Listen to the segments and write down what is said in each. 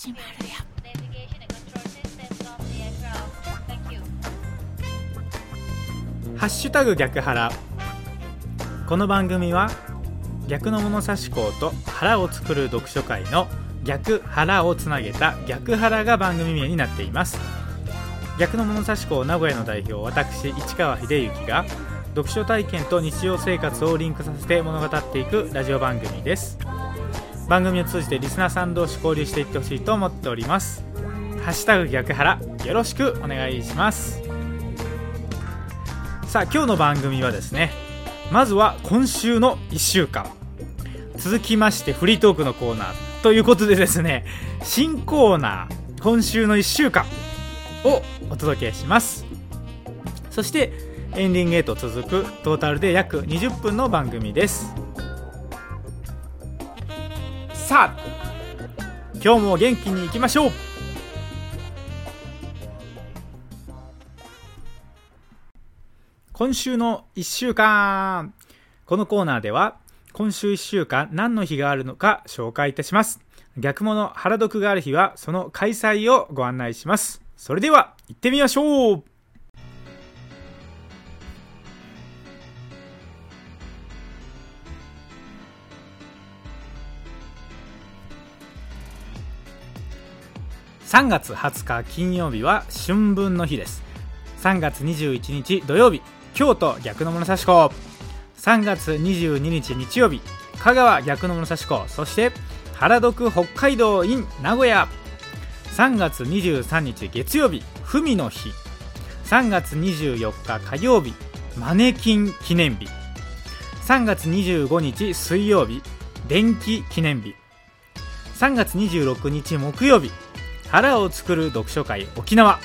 始まるよハッシュタグ逆腹。この番組は逆の物差し校と腹を作る読書会の逆腹をつなげた逆腹が番組名になっています。逆の物差し校名古屋の代表私市川秀幸が読書体験と日常生活をリンクさせて物語っていくラジオ番組です。番組を通じてリスナーさん同士交流していってほしいと思っております。ハッシュタグ逆腹よろしくお願いします。さあ今日の番組はですねまずは今週の1週間。続きましてフリートークのコーナー。ということでですね新コーナー今週の1週間。をお届けします。そしてエンディングへと続くトータルで約20分の番組です。さあ今日も元気にいきましょう。今週の1週間。このコーナーでは今週1週間何の日があるのか紹介いたします。逆物原読がある日はその開催をご案内します。それでは行ってみましょう。3月20日金曜日は春分の日です。3月21日土曜日京都逆の物差し子3月22日日曜日香川逆の物差し子そして原読北海道 in 名古屋。3月23日月曜日文の日。3月24日火曜日マネキン記念日。3月25日水曜日電気記念日。3月26日木曜日腹を作る読書会沖縄。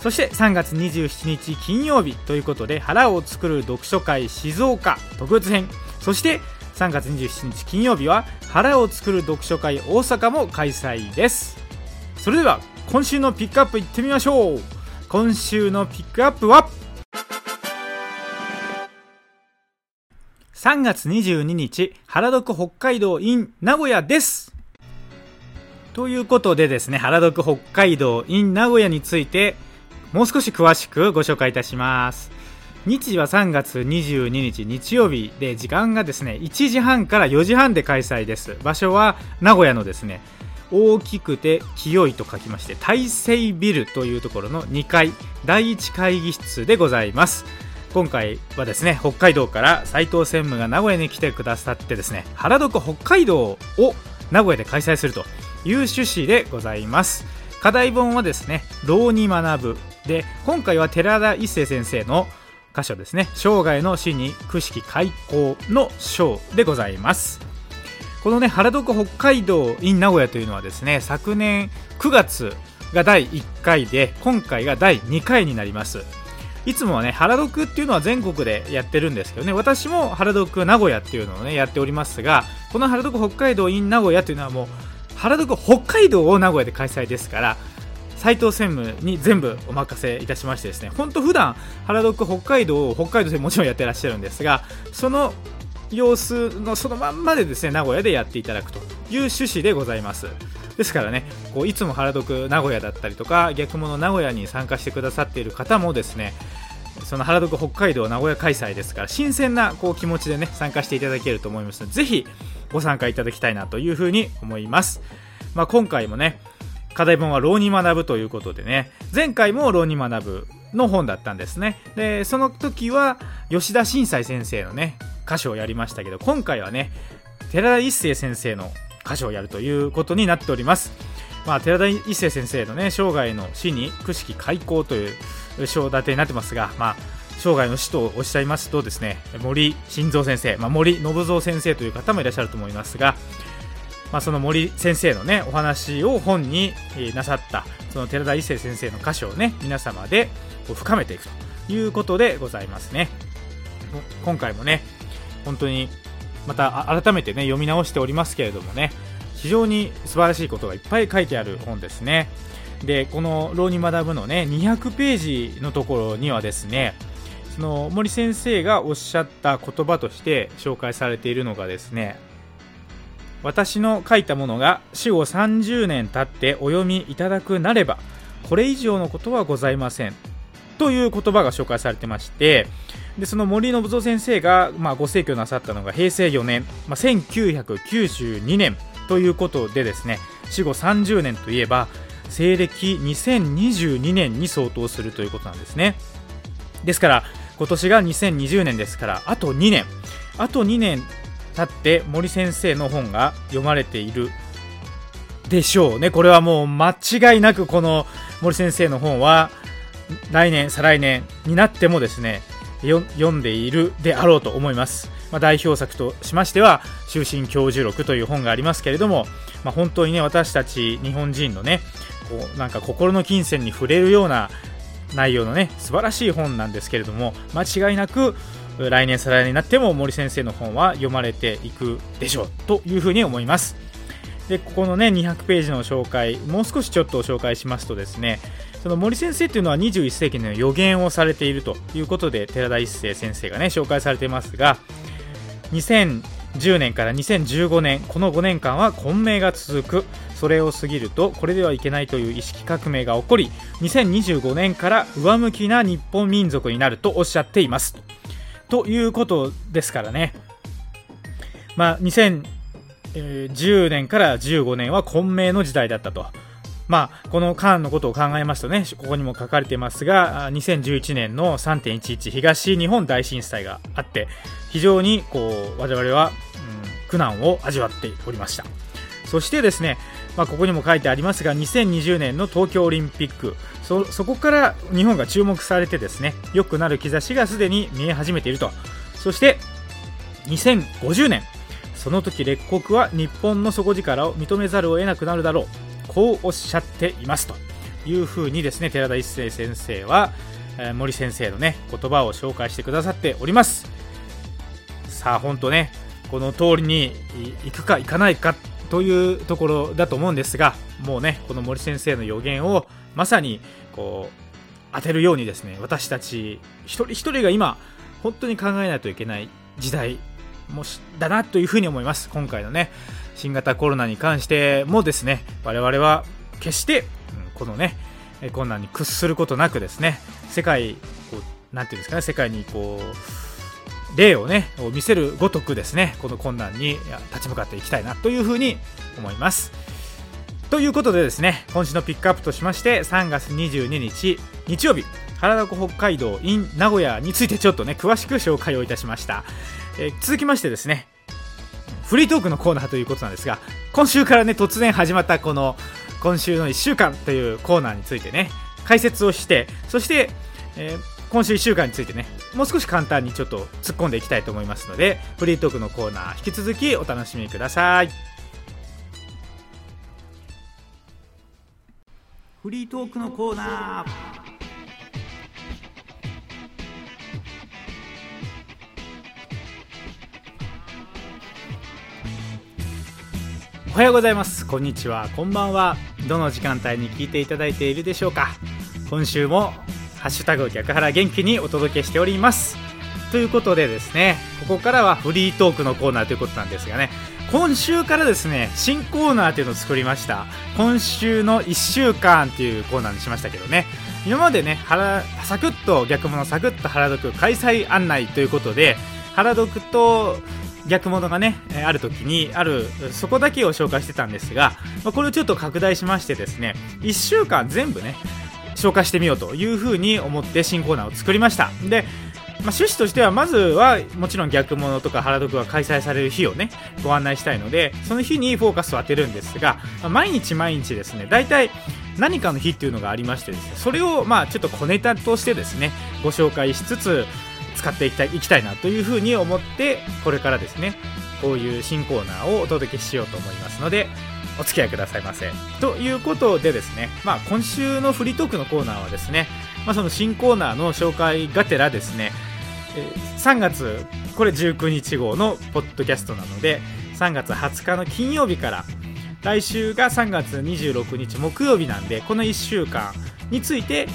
そして3月27日金曜日ということで腹を作る読書会静岡特別編。そして3月27日金曜日は腹を作る読書会大阪も開催です。それでは今週のピックアップいってみましょう。今週のピックアップは3月22日原読北海道 in 名古屋です。ということでですね原読北海道 in 名古屋についてもう少し詳しくご紹介いたします。日時は3月22日日曜日で時間がですね1時半から4時半で開催です。場所は名古屋のですね大きくて清いと書きまして大成ビルというところの2階第1会議室でございます。今回はですね北海道から斉藤専務が名古屋に来てくださってですね原読北海道を名古屋で開催するという趣旨でございます。課題本はですね「老に学ぶ」で今回は寺田一生先生の箇所ですね。生涯の死に苦式開講の章でございます。このね原読北海道 in 名古屋というのはですね昨年9月が第1回で今回が第2回になります。いつもはね原読っていうのは全国でやってるんですけどね私も原読名古屋っていうのをねやっておりますがこの原読北海道 in 名古屋というのはもう原読北海道を名古屋で開催ですから斉藤専務に全部お任せいたしましてですね本当普段原読北海道を北海道でもちろんやってらっしゃるんですがその様子のそのまんまでですね名古屋でやっていただくという趣旨でございます。ですからねこういつも原読名古屋だったりとか逆物名古屋に参加してくださっている方もですねその原読北海道名古屋開催ですから新鮮なこう気持ちでね参加していただけると思いますのでぜひご参加いただきたいなというふうに思います、まあ、今回もね課題本は浪に学ぶということでね前回も浪に学ぶの本だったんですね。でその時は吉田新斎先生のね歌詞をやりましたけど今回はね寺田一生先生の歌詞をやるということになっております。まあ、寺田一生先生のね生涯の死に苦式開講という章立てになってますが、まあ、生涯の死とおっしゃいますとですね森晋三先生、まあ、森信蔵先生という方もいらっしゃると思いますが、まあ、その森先生のねお話を本になさったその寺田一生先生の歌詞をね皆様で深めていくということでございますね。今回もね本当にまた改めてね読み直しておりますけれどもね非常に素晴らしいことがいっぱい書いてある本ですね。でこの「浪に学ぶ」のね200ページのところにはですねその森先生がおっしゃった言葉として紹介されているのがですね私の書いたものが死後30年経ってお読みいただくなればこれ以上のことはございませんという言葉が紹介されてましてでその森信蔵先生が、まあ、ご逝去なさったのが平成4年、まあ、1992年ということでですね死後30年といえば西暦2022年に相当するということなんですね。ですから今年が2020年ですからあと2年。あと2年経って森先生の本が読まれているでしょうね。これはもう間違いなくこの森先生の本は来年再来年になってもですね読んでいるであろうと思います、まあ、代表作としましては「終身教授録」という本がありますけれども、まあ、本当にね私たち日本人のねこうなんか心の金銭に触れるような内容のね素晴らしい本なんですけれども間違いなく来年再来年になっても森先生の本は読まれていくでしょうというふうに思います。でここのね200ページの紹介もう少しちょっと紹介しますとですねその森先生というのは21世紀の予言をされているということで寺田一生先生がね紹介されていますが2010年から2015年この5年間は混迷が続く。それを過ぎるとこれではいけないという意識革命が起こり2025年から上向きな日本民族になるとおっしゃっています。ということですからね。まあ2010年から15年は混迷の時代だったと。まあ、この間のことを考えますとね、ここにも書かれていますが、2011年の3.11東日本大震災があって、非常にこう我々は、苦難を味わっておりました。そしてですね、まあ、ここにも書いてありますが、2020年の東京オリンピック、そこから日本が注目されてですね、良くなる兆しがすでに見え始めていると。そして、2050年、その時列国は日本の底力を認めざるを得なくなるだろう。こうおっしゃっていますというふうにですね寺田一生先生は、えー、森先生のね言葉を紹介してくださっておりますさあ本当ねこの通りに行くか行かないかというところだと思うんですがもうねこの森先生の予言をまさにこう当てるようにですね私たち一人一人が今本当に考えないといけない時代もしだなというふうに思います。今回のね新型コロナに関してもですね我々は決して、このね困難に屈することなくですね世界こうなんていうんですかね世界にこう例をね見せるごとくですねこの困難に立ち向かっていきたいなというふうに思います。ということでですね今週のピックアップとしまして3月22日日曜日原田湖北海道 in 名古屋についてちょっとね詳しく紹介をいたしました、えー、続きましてですねフリートークのコーナーということなんですが今週からね突然始まったこの今週の1週間というコーナーについてね解説をしてそして、えー、今週1週間についてねもう少し簡単にちょっと突っ込んでいきたいと思いますのでフリートークのコーナー引き続きお楽しみください。フリートークのコーナー。おはようございます。こんにちは。こんばんは。どの時間帯に聞いていただいているでしょうか。今週もハッシュタグ逆原元気にお届けしております。ということでですねここからはフリートークのコーナーということなんですがね今週からですね新コーナーというのを作りました。今週の1週間というコーナーにしましたけどね。今までねサクッと逆物サクッと原読開催案内ということで原読と逆物がね、ある時に、ある、そこだけを紹介してたんですが、これをちょっと拡大しましてですね、1週間全部ね、紹介してみようというふうに思って新コーナーを作りました。で、まあ、趣旨としてはまずはもちろん逆物とか原読が開催される日をねご案内したいのでその日にフォーカスを当てるんですが、まあ、毎日毎日ですね大体何かの日っていうのがありましてですねそれをまあちょっと小ネタとしてですねご紹介しつつ使っていきたいいきたいなというふうに思ってこれからですねこういう新コーナーをお届けしようと思いますのでお付き合いくださいませ。ということでですね、まあ、今週のフリートークのコーナーはですね、まあ、その新コーナーの紹介がてらですね3月これ19日号のポッドキャストなので3月20日の金曜日から来週が3月26日木曜日なんでこの1週間について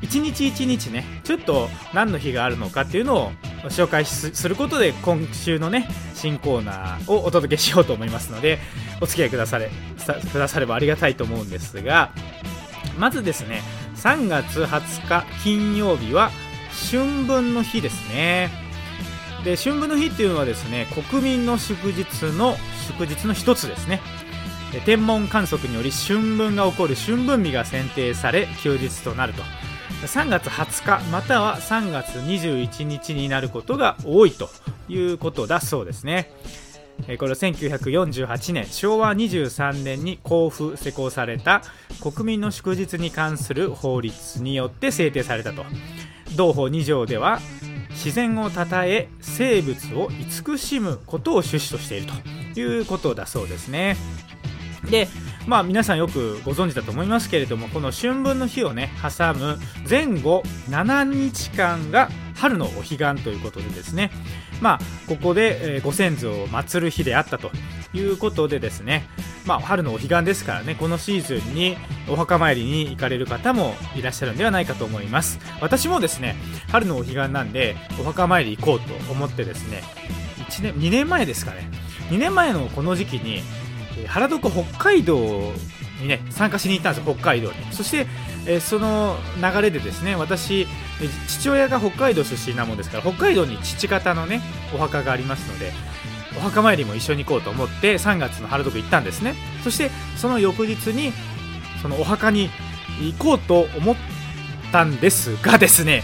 一日一日ねちょっと何の日があるのかっていうのを紹介することで今週のね新コーナーをお届けしようと思いますのでお付き合いくだされくださればありがたいと思うんですがまずですね3月20日金曜日は春分の日ですね。で春分の日っていうのはですね国民の祝日の祝日の一つですね。天文観測により春分が起こる春分日が選定され休日となると。3月20日または3月21日になることが多いということだそうですね。これは1948年昭和23年に公布施行された国民の祝日に関する法律によって制定されたと。同法2条では自然をたたえ生物を慈しむことを趣旨としているということだそうですね。でまあ皆さんよくご存知だと思いますけれどもこの春分の日をね挟む前後7日間が春のお彼岸ということでですね。まあここで、ご先祖を祀る日であったということでですね。まあ春のお彼岸ですからねこのシーズンにお墓参りに行かれる方もいらっしゃるんではないかと思います。私もですね春のお彼岸なんでお墓参り行こうと思ってですね1年2年前ですかね。2年前のこの時期に原床北海道にね参加しに行ったんですよ北海道に。そして、えー、その流れでですね私父親が北海道出身なもんですから北海道に父方のねお墓がありますのでお墓参りも一緒に行こうと思って3月の原床行ったんですね。そしてその翌日にそのお墓に行こうと思ったんですがですね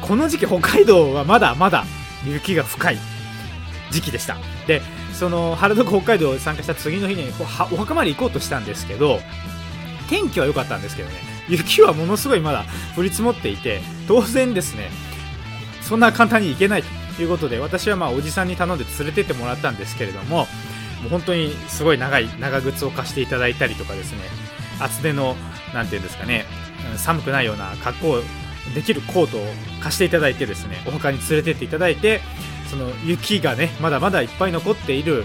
この時期北海道はまだまだ雪が深い時期でした。でその原宿北海道に参加した次の日にお墓参り行こうとしたんですけど天気は良かったんですけどね。雪はものすごいまだ降り積もっていて当然ですねそんな簡単に行けないということで私はまあおじさんに頼んで連れてってもらったんですけれどももう本当にすごい長い長靴を貸していただいたりとかですね厚手の何て言うんですかね寒くないような格好できるコートを貸していただいてですねお墓に連れてっていただいてその雪がねまだまだいっぱい残っている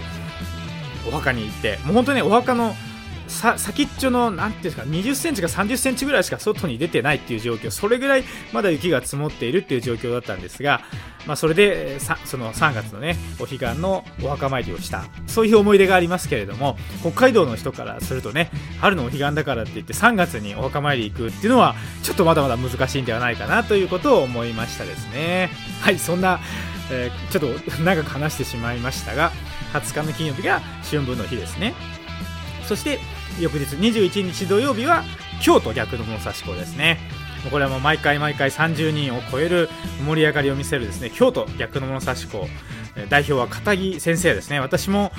お墓に行ってもう本当にお墓のさ先っちょの何ていうんですか20センチか30センチぐらいしか外に出てないっていう状況それぐらいまだ雪が積もっているっていう状況だったんですが、まあ、それでさその3月のねお彼岸のお墓参りをしたそういう思い出がありますけれども北海道の人からするとね春のお彼岸だからって言って3月にお墓参り行くっていうのはちょっとまだまだ難しいんではないかなということを思いましたですね。はいそんなえー、ちょっと長く話してしまいましたが20日の金曜日が春分の日ですね。そして翌日21日土曜日は京都逆の物差し子ですね。これはもう毎回毎回30人を超える盛り上がりを見せるですね京都逆の物差し子代表は片木先生ですね。私も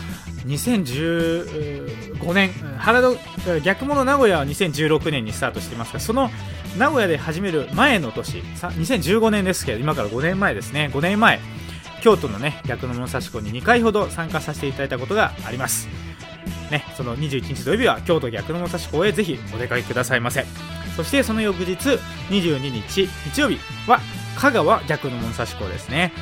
2015年原田逆物名古屋は2016年にスタートしていますがその名古屋で始める前の年。2015年ですけど今から5年前ですね。5年前京都のね逆の物差し子に2回ほど参加させていただいたことがあります。ね、その21日土曜日は京都逆の物差し子へぜひお出かけくださいませ。そしてその翌日22日日曜日は香川逆の物差し子ですね。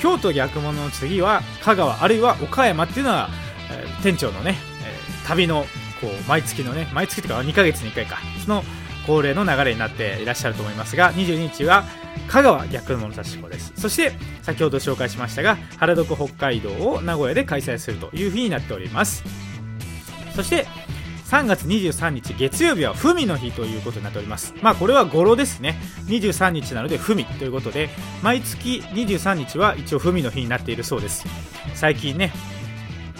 京都逆物の次は香川あるいは岡山っていうのは、えー、店長のね、えー、旅のこう毎月のね毎月というか2ヶ月に1回か。その恒例の流れになっていらっしゃると思いますが22日は香川逆の物差し子です。そして先ほど紹介しましたが原床北海道を名古屋で開催するという日になっております。そして3月23日月曜日は文の日ということになっております。まあこれは語呂ですね。23日なので文ということで毎月23日は一応文の日になっているそうです。最近ね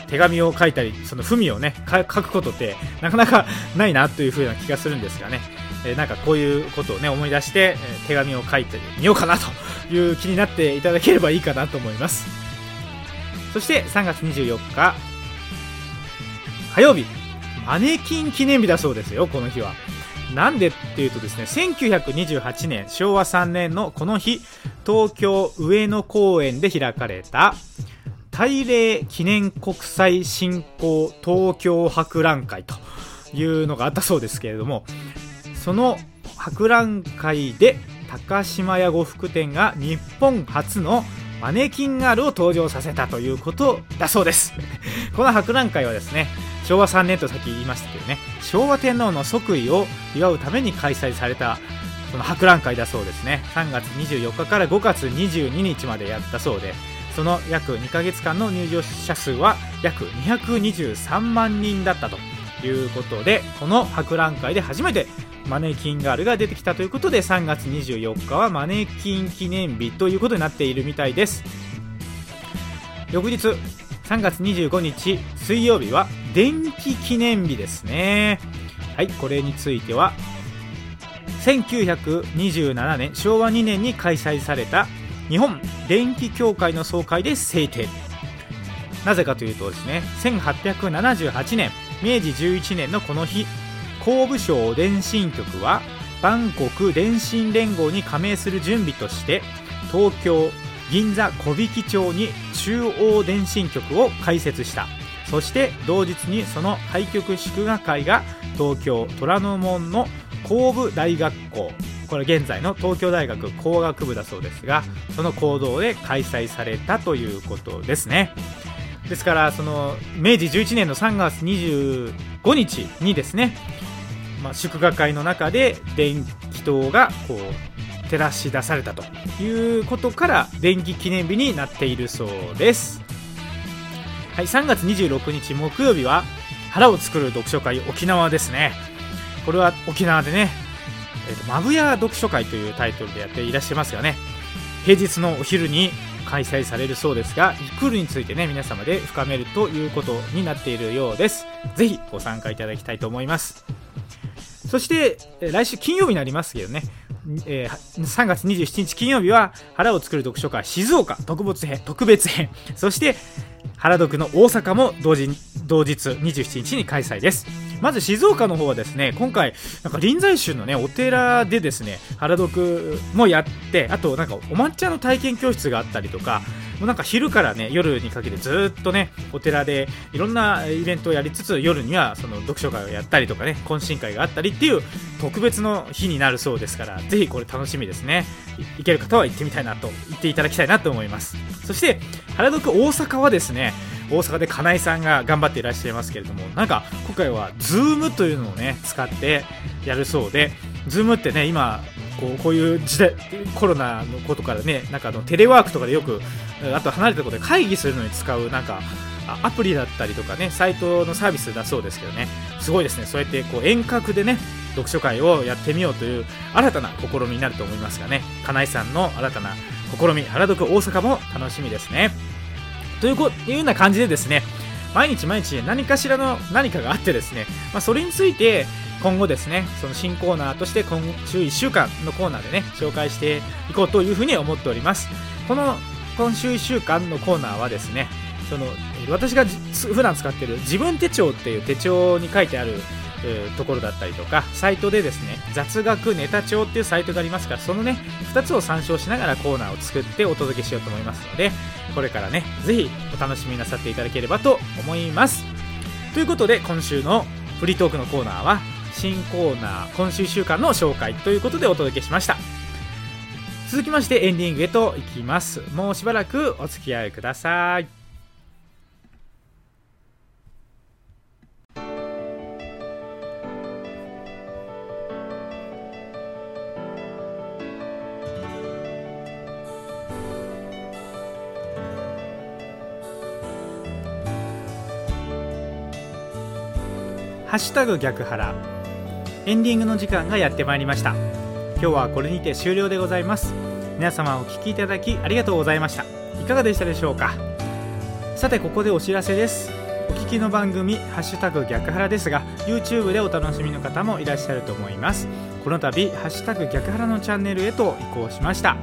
手紙を書いたりその文をね書くことってなかなかないなというふうな気がするんですがね、えー、なんかこういうことをね思い出して、え、手紙を書いてみようかなという気になっていただければいいかなと思います。そして3月24日。火曜日。マネキン記念日だそうですよ、この日は。なんでっていうとですね、1928年、昭和3年のこの日、東京上野公園で開かれた、大礼記念国際振興東京博覧会というのがあったそうですけれども、その博覧会で高島屋呉服店が日本初のマネキンガールを登場させたということだそうです。この博覧会はですね、昭和3年とさっき言いましたけどね昭和天皇の即位を祝うために開催されたその博覧会だそうですね3月24日から5月22日までやったそうでその約2ヶ月間の入場者数は約223万人だったということでこの博覧会で初めてマネキンガールが出てきたということで3月24日はマネキン記念日ということになっているみたいです。翌日3月25日水曜日は電気記念日ですね。はいこれについては1927年昭和2年に開催された日本電気協会の総会で制定。なぜかというとですね1878年明治11年のこの日工部省電信局は万国電信連合に加盟する準備として東京銀座小引町に中央電信局を開設した。そして同日にその開局祝賀会が東京虎ノ門の工部大学校これ現在の東京大学工学部だそうですがその講堂で開催されたということですね。ですからその明治11年の3月25日にですね、まあ、祝賀会の中で電気灯がこう照らし出されたということから電気記念日になっているそうです。はい3月26日木曜日は腹を作る読書会沖縄ですね。これは沖縄でねえーと、マブヤ読書会というタイトルでやっていらっしゃいますよね。平日のお昼に開催されるそうですがクールについてね皆様で深めるということになっているようです。ぜひご参加いただきたいと思います。そして来週金曜日になりますけどね。えー、3月27日金曜日は腹を作る読書会静岡特別編特別編。そして原読の大阪も同時同日27日に開催です。まず静岡の方はですね今回なんか臨済宗のねお寺でですね原読もやってあとなんかお抹茶の体験教室があったりとかもうなんか昼からね夜にかけてずっとねお寺でいろんなイベントをやりつつ夜にはその読書会をやったりとかね懇親会があったりっていう特別の日になるそうですからぜひこれ楽しみですね。行ける方は行ってみたいなと言っていただきたいなと思います。そして原読大阪はですね大阪で金井さんが頑張っていらっしゃいますけれどもなんか今回は Zoom というのをね使ってやるそうで Zoom ってね今こうこういう時代コロナのことからねなんかあのテレワークとかでよくあと離れたところで会議するのに使うなんかアプリだったりとかねサイトのサービスだそうですけどね。すごいですね。そうやってこう遠隔でね読書会をやってみようという新たな試みになると思いますがね。金井さんの新たな試み原読大阪も楽しみですね。というこいうような感じでですね毎日毎日何かしらの何かがあってですね、まあ、それについて今後ですねその新コーナーとして今週1週間のコーナーでね紹介していこうというふうに思っております。この今週1週間のコーナーはですねその私が普段使っている自分手帳っていう手帳に書いてあるところだったりとかサイトでですね雑学ネタ帳っていうサイトがありますからそのね2つを参照しながらコーナーを作ってお届けしようと思いますのでこれからねぜひお楽しみなさっていただければと思います。ということで今週のフリートークのコーナーは新コーナー今週1週間の紹介ということでお届けしました。続きましてエンディングへと行きます。もうしばらくお付き合いください。ハッシュタグ逆腹エンディングの時間がやってまいりました。今日はこれにて終了でございます。皆様お聴きいただきありがとうございました。いかがでしたでしょうか？さてここでお知らせです。お聞きの番組「ハッシュタグ逆腹」ですが YouTube でお楽しみの方もいらっしゃると思います。この度「ハッシュタグ逆腹」のチャンネルへと移行しました。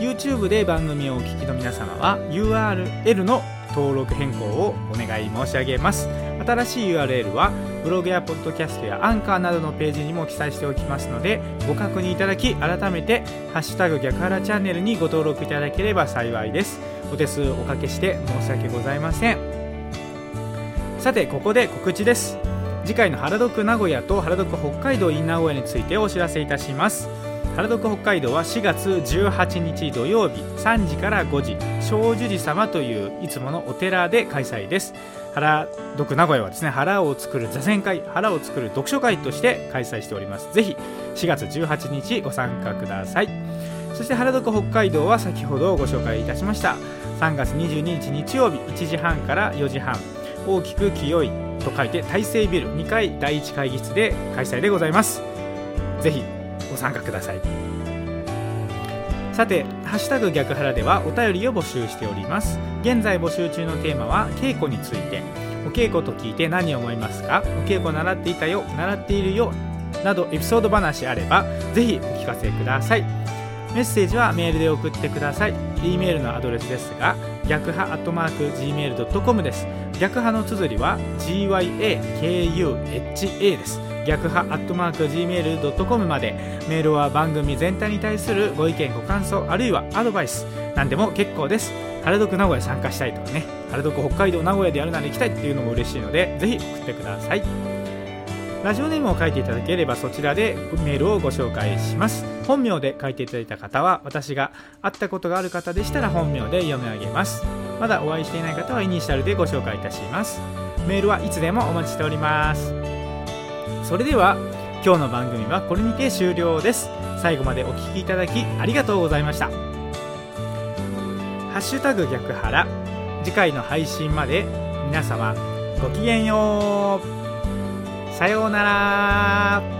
YouTube で番組をお聞きの皆様は URL の登録変更をお願い申し上げます。新しい URL はブログやポッドキャストやアンカーなどのページにも記載しておきますのでご確認いただき改めて「ハッシュタグ逆腹チャンネル」にご登録いただければ幸いです。お手数おかけして申し訳ございません。さてここで告知です。次回の原読名古屋と原読北海道 in 名古屋についてお知らせいたします。原読北海道は4月18日土曜日3時から5時長寿寺様といういつものお寺で開催です。原読名古屋はですね腹を作る座禅会腹を作る読書会として開催しております。ぜひ4月18日ご参加ください。そして原読北海道は先ほどご紹介いたしました。3月22日日曜日1時半から4時半。大きく清いと書いて大成ビル2階第1会議室で開催でございます。ぜひご参加ください。さて「ハッシュタグ逆腹」ではお便りを募集しております。現在募集中のテーマは稽古について。お稽古と聞いて何を思いますか？お稽古習っていたよ習っているよなどエピソード話あればぜひお聞かせください。メッセージはメールで送ってください。e メールのアドレスですが逆派アットマーク Gmail.com です。逆派の綴りは GYAKUHA です。逆派アットマーク Gmail.com までメールは番組全体に対するご意見ご感想あるいはアドバイス何でも結構です。原宿名古屋参加したいとかね原宿北海道名古屋でやるなら行きたいっていうのも嬉しいのでぜひ送ってくださいラジオネームを書いていただければそちらでメールをご紹介します。本名で書いていただいた方は私が会ったことがある方でしたら本名で読み上げます。まだお会いしていない方はイニシャルでご紹介いたします。メールはいつでもお待ちしております。それでは今日の番組はこれにて終了です。最後までお聴きいただきありがとうございました。ハッシュタグ逆腹次回の配信まで皆様ごきげんよう。さようなら。